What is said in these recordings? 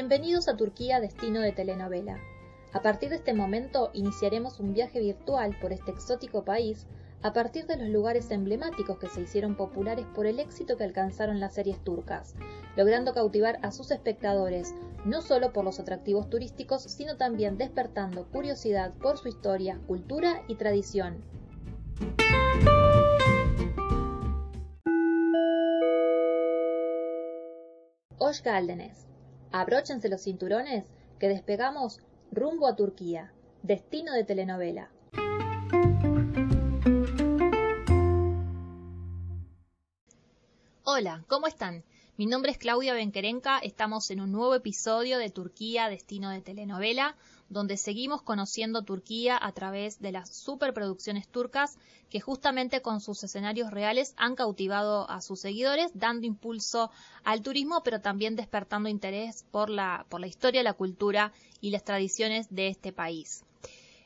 Bienvenidos a Turquía, destino de telenovela. A partir de este momento iniciaremos un viaje virtual por este exótico país a partir de los lugares emblemáticos que se hicieron populares por el éxito que alcanzaron las series turcas, logrando cautivar a sus espectadores no solo por los atractivos turísticos, sino también despertando curiosidad por su historia, cultura y tradición. Hoş Abróchense los cinturones que despegamos rumbo a Turquía, destino de telenovela. Hola, ¿cómo están? Mi nombre es Claudia Benquerenca, estamos en un nuevo episodio de Turquía, destino de telenovela, donde seguimos conociendo Turquía a través de las superproducciones turcas que justamente con sus escenarios reales han cautivado a sus seguidores, dando impulso al turismo, pero también despertando interés por la, por la historia, la cultura y las tradiciones de este país.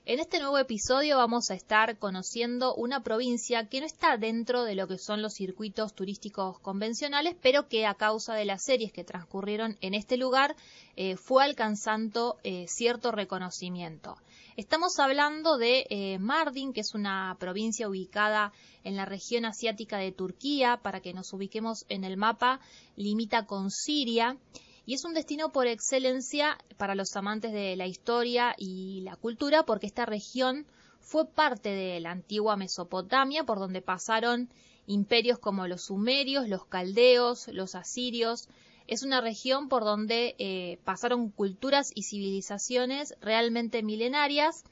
En este nuevo episodio vamos a estar conociendo una provincia que no está dentro de lo que son los circuitos turísticos convencionales, pero que a causa de las series que transcurrieron en este lugar eh, fue alcanzando eh, cierto reconocimiento. Estamos hablando de eh, Mardin, que es una provincia ubicada en la región asiática de Turquía, para que nos ubiquemos en el mapa, limita con Siria y es un destino por excelencia para los amantes de la historia y la cultura porque esta región fue parte de la antigua Mesopotamia por donde pasaron imperios como los sumerios, los caldeos, los asirios. Es una región por donde eh, pasaron culturas y civilizaciones realmente milenarias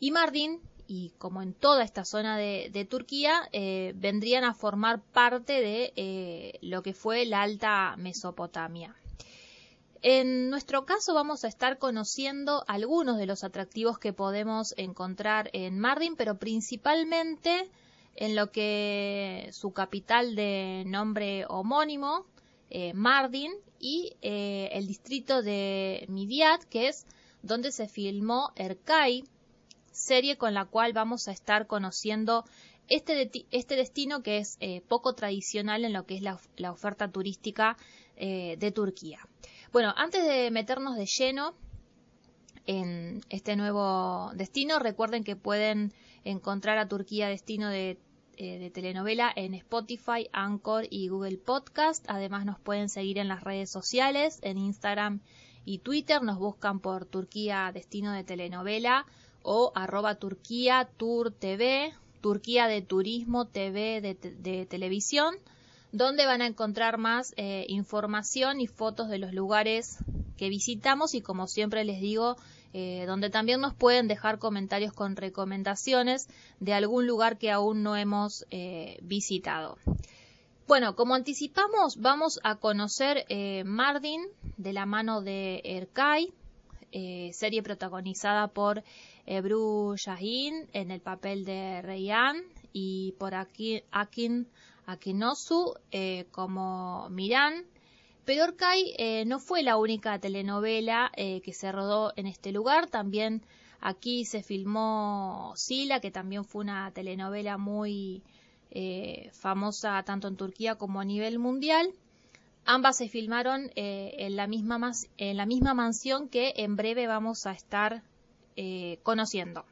y Mardin, y como en toda esta zona de, Turquía, eh, vendrían a formar parte de eh, lo que fue la alta Mesopotamia. En nuestro caso vamos a estar conociendo algunos de los atractivos que podemos encontrar en Mardin, pero principalmente en lo que su capital de nombre homónimo, eh, Mardin, y eh, el distrito de Midyat, que es donde se filmó Erkai, serie con la cual vamos a estar conociendo este, este destino que es eh, poco tradicional en lo que es la oferta turística de Turquía. Bueno, antes de meternos de lleno en este nuevo destino, recuerden que pueden encontrar a Turquía Destino de, eh, telenovela en Spotify, Anchor y Google Podcast. Además nos pueden seguir en las redes sociales, en Instagram y Twitter. Nos buscan por Turquía Destino de telenovela o arroba Turquía Tour TV, Turquía de Turismo TV de televisión donde van a encontrar más eh, información y fotos de los lugares que visitamos y como siempre les digo, eh, donde también nos pueden dejar comentarios con recomendaciones de algún lugar que aún no hemos eh, visitado. Bueno, como anticipamos, vamos a conocer Mardin de la mano de Erkay, serie protagonizada por Ebru Shahin en el papel de Reyhan y por Akin Akinosu eh, como Miran. Pero Orcay eh, no fue la única telenovela eh, que se rodó en este lugar, también aquí se filmó Sila, que también fue una telenovela muy famosa tanto en Turquía como a nivel mundial. Ambas se filmaron en, la misma en la misma mansión que en breve vamos a estar conociendo.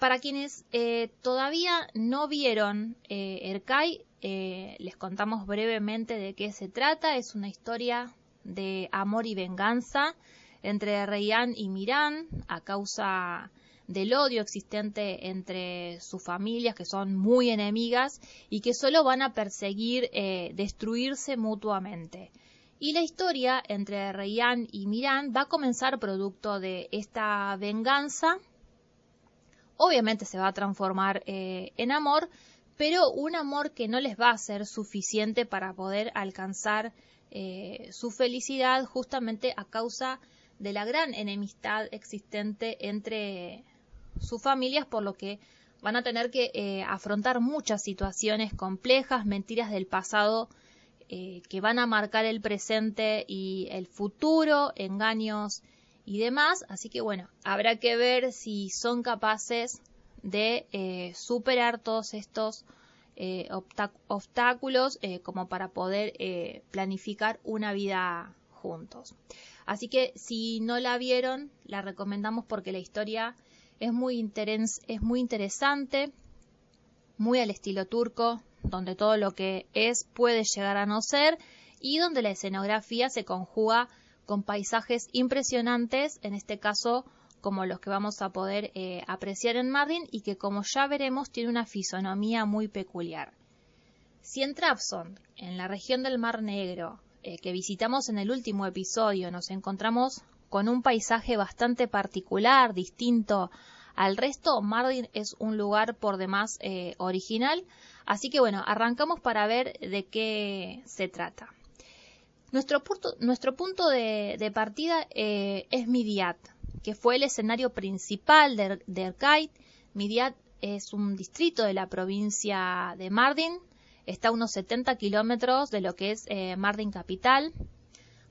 Para quienes eh, todavía no vieron eh, Erkai, eh, les contamos brevemente de qué se trata. Es una historia de amor y venganza entre Reyán y Mirán a causa del odio existente entre sus familias, que son muy enemigas y que solo van a perseguir destruirse mutuamente. Y la historia entre Reyán y Mirán va a comenzar producto de esta venganza obviamente se va a transformar eh, en amor, pero un amor que no les va a ser suficiente para poder alcanzar eh, su felicidad justamente a causa de la gran enemistad existente entre sus familias, por lo que van a tener que eh, afrontar muchas situaciones complejas, mentiras del pasado que van a marcar el presente y el futuro, engaños y demás. Así que bueno, habrá que ver si son capaces de eh, superar todos estos eh, obstáculos eh, como para poder planificar una vida juntos. Así que si no la vieron, la recomendamos porque la historia es muy, es muy interesante, muy al estilo turco, donde todo lo que es puede llegar a no ser y donde la escenografía se conjuga con paisajes impresionantes, en este caso como los que vamos a poder eh, apreciar en Mardin y que como ya veremos tiene una fisonomía muy peculiar. Si en Trabzon, en la región del Mar Negro, eh, que visitamos en el último episodio, nos encontramos con un paisaje bastante particular, distinto al resto, Mardin es un lugar por demás eh, original. Así que bueno, arrancamos para ver de qué se trata. Nuestro punto, de, partida eh, es Midiat, que fue el escenario principal de, de Erkait. Midiat es un distrito de la provincia de Mardin, está a unos 70 kilómetros de lo que es eh, Mardin capital.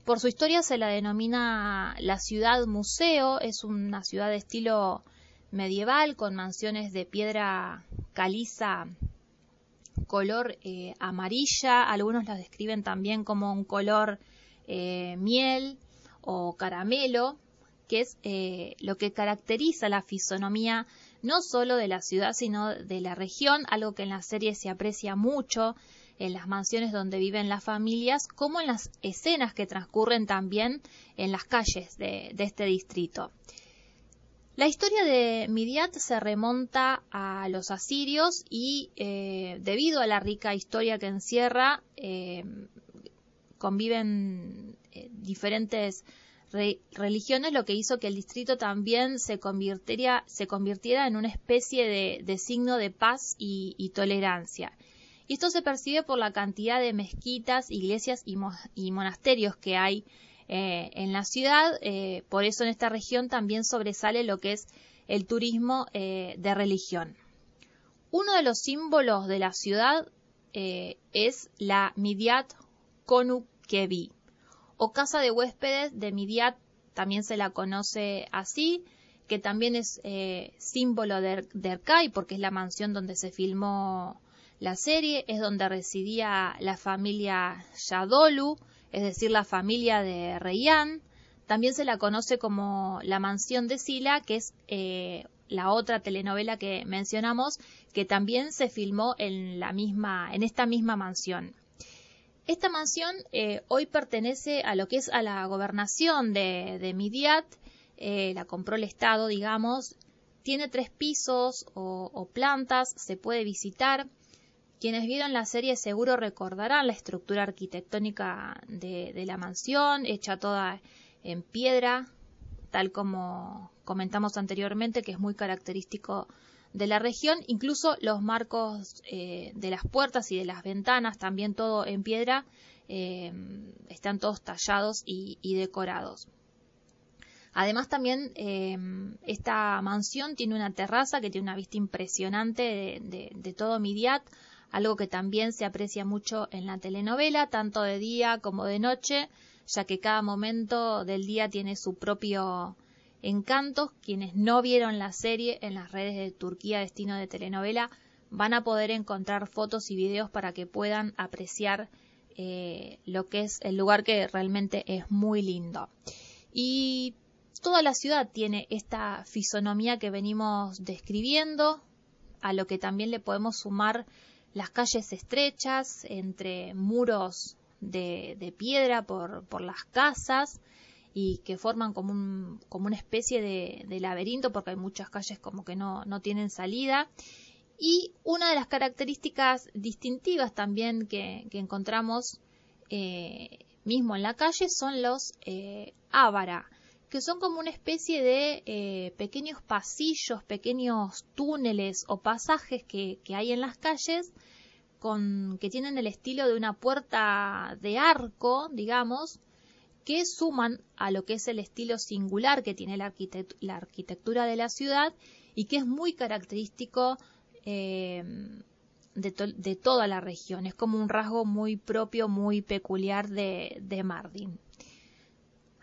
Por su historia se la denomina la ciudad museo, es una ciudad de estilo medieval con mansiones de piedra caliza color eh, amarilla, algunos la describen también como un color eh, miel o caramelo, que es eh, lo que caracteriza la fisonomía no solo de la ciudad, sino de la región, algo que en la serie se aprecia mucho en las mansiones donde viven las familias, como en las escenas que transcurren también en las calles de este distrito. La historia de Midiat se remonta a los asirios y eh, debido a la rica historia que encierra, eh, conviven eh, diferentes religiones, lo que hizo que el distrito también se convirtiera, se convirtiera en una especie de, signo de paz y, tolerancia. Y esto se percibe por la cantidad de mezquitas, iglesias y monasterios que hay eh, en la ciudad. Eh, por eso en esta región también sobresale lo que es el turismo eh, de religión. Uno de los símbolos de la ciudad es la Midiat Konukevi o casa de huéspedes de Midiat, también se la conoce así, que también es símbolo de, de Erkai porque es la mansión donde se filmó la serie, es donde residía la familia Yadolu, es decir, la familia de Reyán. También se la conoce como La Mansión de Sila, que es eh, la otra telenovela que mencionamos, que también se filmó en, la misma, en esta misma mansión. Esta mansión eh, hoy pertenece a lo que es a la gobernación de, Midiat, eh, la compró el Estado, digamos, tiene tres pisos o plantas, se puede visitar. Quienes vieron la serie seguro recordarán la estructura arquitectónica de, la mansión, hecha toda en piedra, tal como comentamos anteriormente, que es muy característico de la región. Incluso los marcos eh, de las puertas y de las ventanas, también todo en piedra, eh, están todos tallados y, decorados. Además también eh, esta mansión tiene una terraza que tiene una vista impresionante de, de todo Midiat, algo que también se aprecia mucho en la telenovela, tanto de día como de noche, ya que cada momento del día tiene su propio encanto. Quienes no vieron la serie en las redes de Turquía Destino de Telenovela van a poder encontrar fotos y videos para que puedan apreciar eh, lo que es el lugar que realmente es muy lindo. Y toda la ciudad tiene esta fisonomía que venimos describiendo, a lo que también le podemos sumar las calles estrechas, entre muros de, piedra por, las casas y que forman como, un, como una especie de, laberinto porque hay muchas calles como que no, no tienen salida. Y una de las características distintivas también que, encontramos eh, mismo en la calle son los eh, ávara, que son como una especie de eh, pequeños pasillos, pequeños túneles o pasajes que, hay en las calles con, que tienen el estilo de una puerta de arco, digamos, que suman a lo que es el estilo singular que tiene la, arquitectura de la ciudad y que es muy característico eh, de, de, toda la región. Es como un rasgo muy propio, muy peculiar de, de Mardin.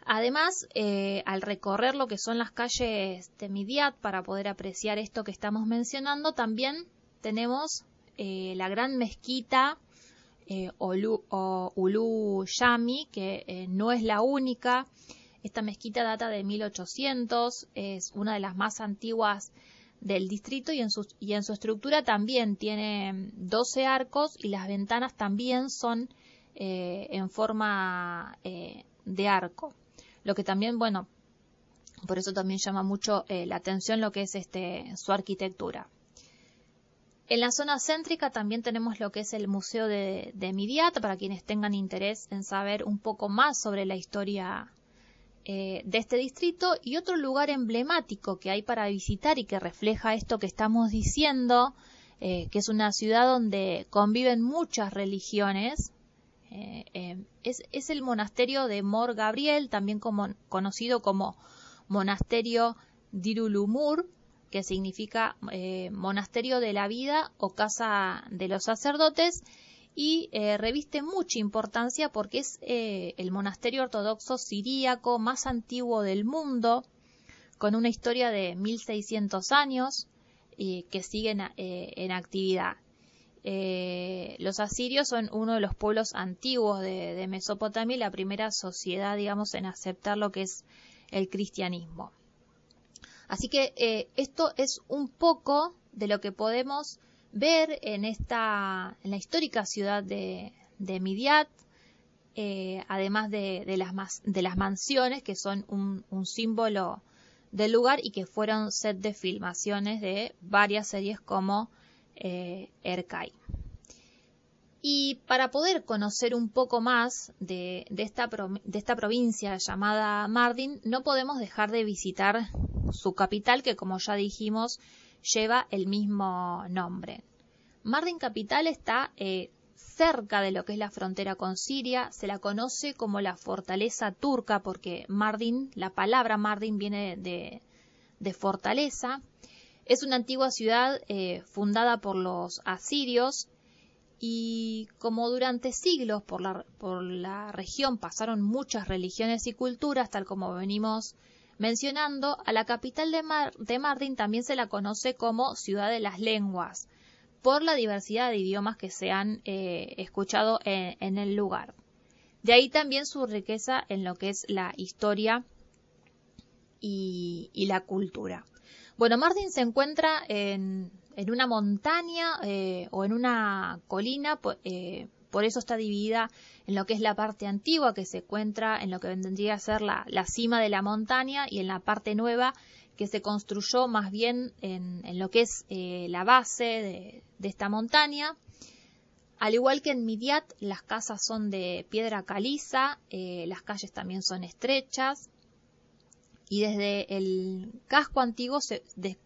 Además, eh, al recorrer lo que son las calles de Midiat para poder apreciar esto que estamos mencionando, también tenemos eh, la gran mezquita eh, Ulu Yami, que no es la única Esta mezquita data de 1800, es una de las más antiguas del distrito y en su, estructura también tiene 12 arcos y las ventanas también son en forma de arco. Lo que también, bueno, por eso también llama mucho eh, la atención lo que es este, su arquitectura. En la zona céntrica también tenemos lo que es el Museo de, de Midiat, para quienes tengan interés en saber un poco más sobre la historia eh, de este distrito y otro lugar emblemático que hay para visitar y que refleja esto que estamos diciendo, eh, que es una ciudad donde conviven muchas religiones. Eh, es, es, el monasterio de Mor Gabriel, también conocido como monasterio Dirulumur, que significa eh, monasterio de la vida o casa de los sacerdotes, y eh, reviste mucha importancia porque es eh, el monasterio ortodoxo siríaco más antiguo del mundo, con una historia de 1600 años que sigue en, actividad. Los asirios son uno de los pueblos antiguos de, Mesopotamia y la primera sociedad, digamos, en aceptar lo que es el cristianismo. Así que eh, esto es un poco de lo que podemos ver en esta, en la histórica ciudad de, de Midiat, eh, además de, las, de las mansiones que son un, símbolo del lugar y que fueron set de filmaciones de varias series como eh. Y para poder conocer un poco más de, esta, de provincia llamada Mardin, no podemos dejar de visitar su capital, que como ya dijimos, lleva el mismo nombre. Mardin capital está eh, cerca de lo que es la frontera con Siria, se la conoce como la fortaleza turca porque Mardin, la palabra Mardin viene de, fortaleza. Es una antigua ciudad eh, fundada por los asirios y como durante siglos por la, por la región pasaron muchas religiones y culturas, tal como venimos mencionando, a la capital de, de Mardin también se la conoce como ciudad de las lenguas, por la diversidad de idiomas que se han eh, escuchado en, el lugar. De ahí también su riqueza en lo que es la historia y la cultura. Bueno, Mardin se encuentra en, una montaña eh, o en una colina, eh, por eso está dividida en lo que es la parte antigua, que se encuentra en lo que vendría a ser la, cima de la montaña, y en la parte nueva, que se construyó más bien en, lo que es eh, la base de, esta montaña. Al igual que en Midiat, las casas son de piedra caliza, las calles también son estrechas, y desde el casco antiguo,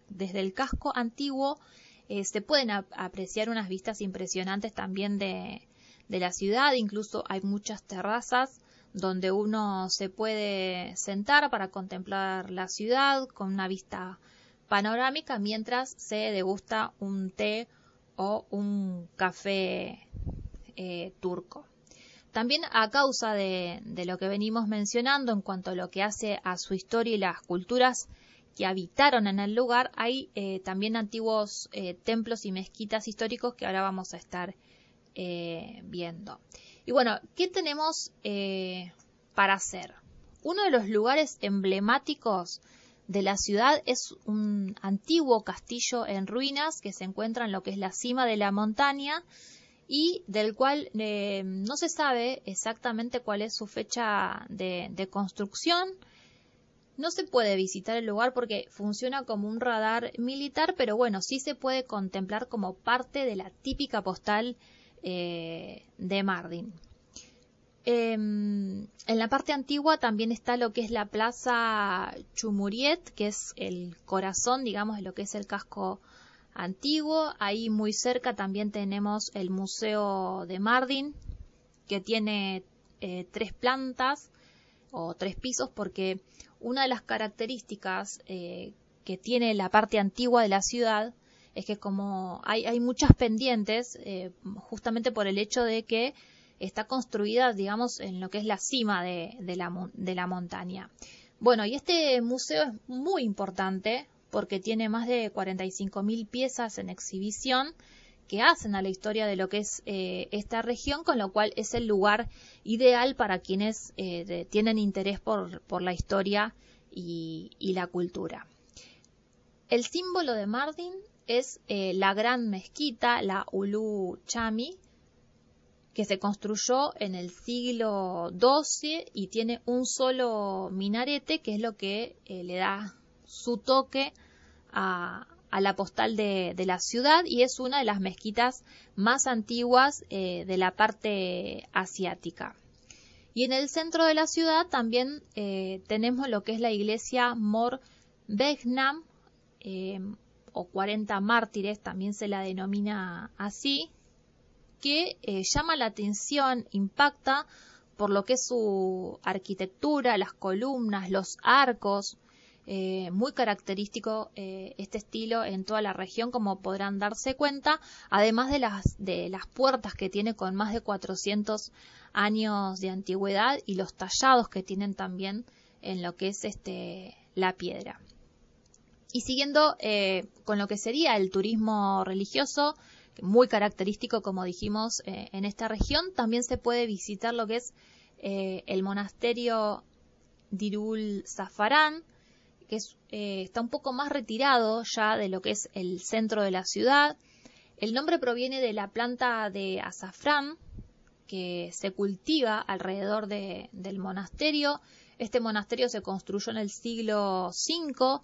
desde el casco antiguo eh, se pueden apreciar unas vistas impresionantes también de, de la ciudad, incluso hay muchas terrazas donde uno se puede sentar para contemplar la ciudad con una vista panorámica mientras se degusta un té o un café eh, turco. También a causa de, lo que venimos mencionando en cuanto a lo que hace a su historia y las culturas que habitaron en el lugar, hay eh, también antiguos eh, templos y mezquitas históricos que ahora vamos a estar eh, viendo. Y bueno, ¿qué tenemos para hacer? Uno de los lugares emblemáticos de la ciudad es un antiguo castillo en ruinas que se encuentra en lo que es la cima de la montaña y del cual eh, no se sabe exactamente cuál es su fecha de, construcción. No se puede visitar el lugar porque funciona como un radar militar, pero bueno, sí se puede contemplar como parte de la típica postal eh, de Mardin. Em, en la parte antigua también está lo que es la plaza Chumuriet, que es el corazón, digamos, de lo que es el casco antiguo. Ahí muy cerca también tenemos el Museo de Mardin, que tiene eh, tres plantas o tres pisos, porque una de las características eh, que tiene la parte antigua de la ciudad es que como hay, muchas pendientes, eh, justamente por el hecho de que está construida, digamos, en lo que es la cima de la montaña. Bueno, y este museo es muy importante porque tiene más de 45.000 piezas en exhibición que hacen a la historia de lo que es eh, esta región, con lo cual es el lugar ideal para quienes eh, tienen interés por, la historia y, la cultura. El símbolo de Mardin es eh, la gran mezquita, la Ulu Chami, que se construyó en el siglo XII y tiene un solo minarete, que es lo que le da su toque a, la postal de, la ciudad y es una de las mezquitas más antiguas eh, de la parte asiática. Y en el centro de la ciudad también eh, tenemos lo que es la iglesia Mor Behnam eh, o 40 mártires, también se la denomina así, que llama la atención, impacta por lo que es su arquitectura, las columnas, los arcos, eh, muy característico eh, este estilo en toda la región, como podrán darse cuenta, además de las, de las puertas que tiene con más de 400 años de antigüedad y los tallados que tienen también en lo que es este, la piedra. Y siguiendo eh, con lo que sería el turismo religioso, muy característico, como dijimos, en esta región, también se puede visitar lo que es el monasterio Dirul Zafarán, que eh, está un poco más retirado ya de lo que es el centro de la ciudad. El nombre proviene de la planta de azafrán que se cultiva alrededor del monasterio. Este monasterio se construyó en el siglo V.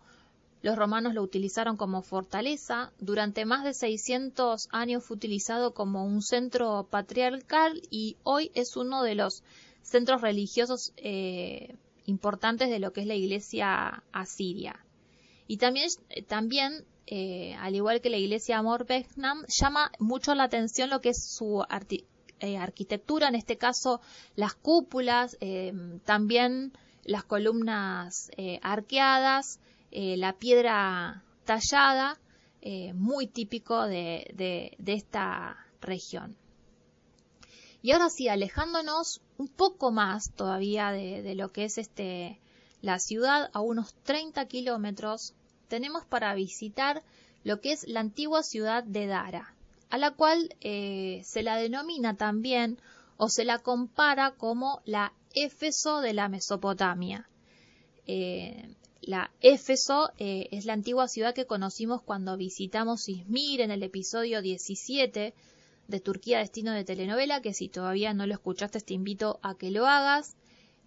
Los romanos lo utilizaron como fortaleza. Durante más de 600 años fue utilizado como un centro patriarcal y hoy es uno de los centros religiosos eh, importantes de lo que es la iglesia asiria. Y también, eh, también eh, al igual que la iglesia Amor Behnam, llama mucho la atención lo que es su eh, arquitectura, en este caso las cúpulas, también las columnas arqueadas, la piedra tallada, muy típico de esta región. Y ahora sí, alejándonos un poco más todavía de, lo que es este la ciudad, a unos 30 kilómetros, tenemos para visitar lo que es la antigua ciudad de Dara, a la cual eh, se la denomina también o se la compara como la Éfeso de la Mesopotamia. Eh, la Éfeso eh, es la antigua ciudad que conocimos cuando visitamos Izmir en el episodio 17 de Turquía Destino de Telenovela, que si todavía no lo escuchaste te invito a que lo hagas.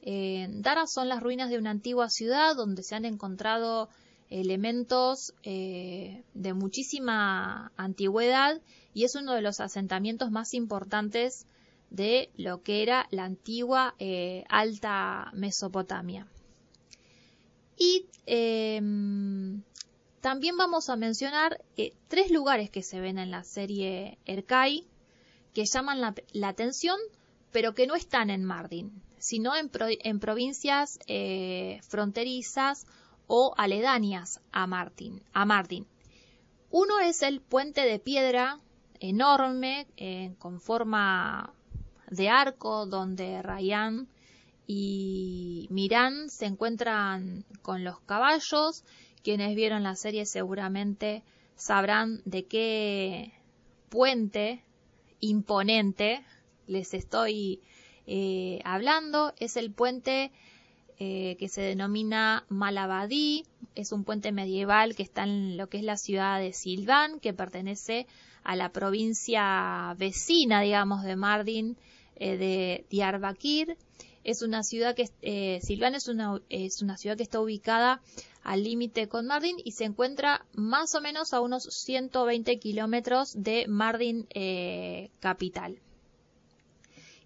Dara son las ruinas de una antigua ciudad donde se han encontrado elementos eh, de muchísima antigüedad y es uno de los asentamientos más importantes de lo que era la antigua eh, Alta Mesopotamia. Y em, también vamos a mencionar tres lugares que se ven en la serie Erkai, que llaman la, atención, pero que no están en Mardin, sino en, provincias eh, fronterizas o aledañas a, Mardin. Uno es el puente de piedra enorme eh, con forma de arco donde Ryan y Miran se encuentran con los caballos. Quienes vieron la serie seguramente sabrán de qué puente imponente les estoy eh, hablando. Es el puente eh, que se denomina Malabadí. Es un puente medieval que está en lo que es la ciudad de Silván, que pertenece a la provincia vecina, digamos, de Mardin, eh, de Diyarbakir. Es una ciudad que, Silván es una, es una ciudad que está ubicada al límite con Mardin y se encuentra más o menos a unos 120 kilómetros de Mardin eh, capital.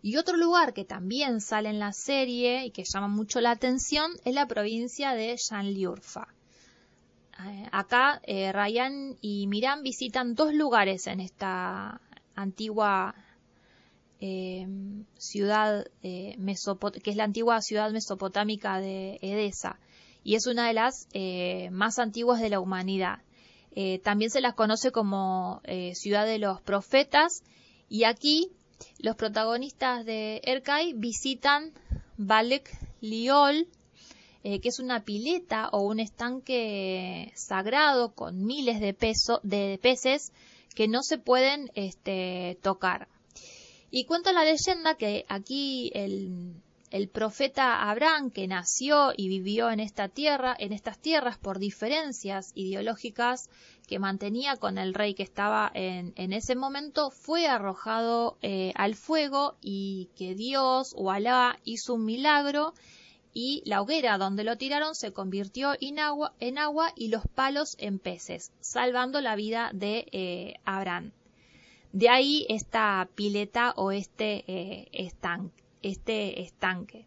Y otro lugar que también sale en la serie y que llama mucho la atención es la provincia de Shanliurfa. Eh, acá eh, Ryan y Miran visitan dos lugares en esta antigua ciudad que es la antigua ciudad mesopotámica de Edesa y es una de las eh, más antiguas de la humanidad. Eh, también se las conoce como eh, ciudad de los profetas y aquí los protagonistas de Erkai visitan Balek Liol, que es una pileta o un estanque sagrado con miles de, peso, de peces que no se pueden este, tocar. Y cuenta la leyenda que aquí el, el profeta Abraham, que nació y vivió en esta tierra, en estas tierras por diferencias ideológicas que mantenía con el rey que estaba en, en ese momento, fue arrojado eh, al fuego y que Dios o Alá hizo un milagro y la hoguera donde lo tiraron se convirtió en agua, en agua y los palos en peces, salvando la vida de eh, Abraham. De ahí esta pileta o este eh, estanque este estanque.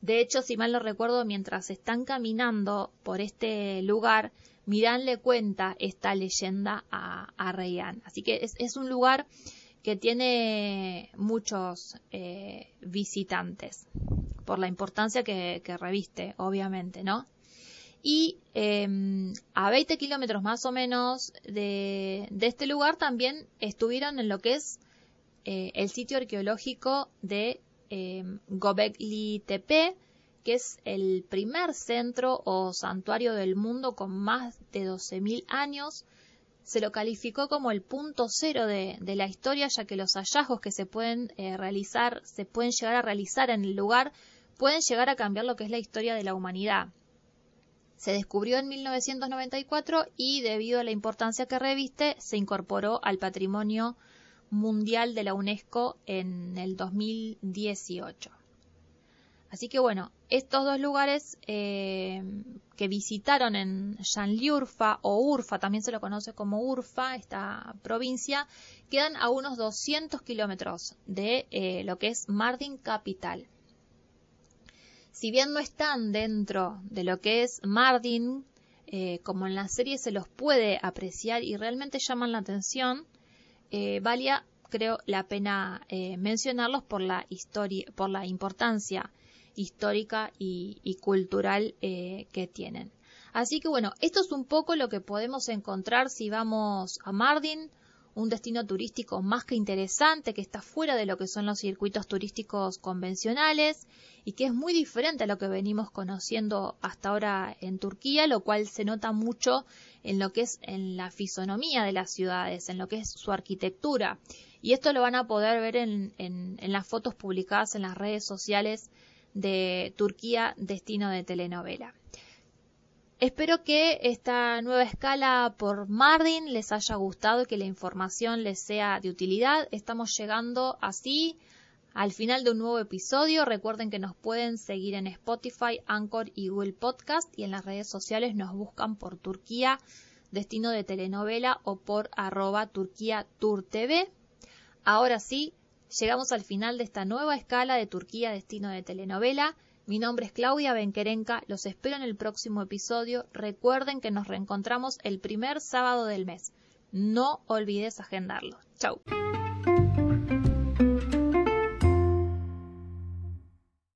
De hecho, si mal no recuerdo, mientras están caminando por este lugar, Mirán le cuenta esta leyenda a, a Así que es, un lugar que tiene muchos eh, visitantes, por la importancia que, reviste, obviamente, ¿no? Y em, a 20 kilómetros más o menos de, este lugar también estuvieron en lo que es eh, el sitio arqueológico de eh, Gobekli Tepe, que es el primer centro o santuario del mundo con más de 12.000 años. Se lo calificó como el punto cero de, la historia, ya que los hallazgos que se pueden eh, realizar, se pueden llegar a realizar en el lugar, pueden llegar a cambiar lo que es la historia de la humanidad. Se descubrió en 1994 y debido a la importancia que reviste, se incorporó al patrimonio mundial de la UNESCO en el 2018. Así que bueno, estos dos lugares eh, que visitaron en Shanliurfa o Urfa, también se lo conoce como Urfa, esta provincia, quedan a unos 200 kilómetros de eh, lo que es Mardin Capital. Si bien no están dentro de lo que es Mardin, eh, como en la serie se los puede apreciar y realmente llaman la atención, eh, valía, creo, la pena eh, mencionarlos por la historia, por la importancia histórica y, cultural eh, que tienen. Así que bueno, esto es un poco lo que podemos encontrar si vamos a Mardin, un destino turístico más que interesante, que está fuera de lo que son los circuitos turísticos convencionales y que es muy diferente a lo que venimos conociendo hasta ahora en Turquía, lo cual se nota mucho en lo que es en la fisonomía de las ciudades, en lo que es su arquitectura. Y esto lo van a poder ver en, en, en las fotos publicadas en las redes sociales de Turquía, destino de telenovela. Espero que esta nueva escala por Mardin les haya gustado y que la información les sea de utilidad. Estamos llegando así al final de un nuevo episodio. Recuerden que nos pueden seguir en Spotify, Anchor y Google Podcast y en las redes sociales nos buscan por Turquía, destino de telenovela o por arroba Turquía. Ahora sí, llegamos al final de esta nueva escala de Turquía, destino de telenovela. Mi nombre es Claudia Benquerenca, los espero en el próximo episodio. Recuerden que nos reencontramos el primer sábado del mes. No olvides agendarlo. Chau.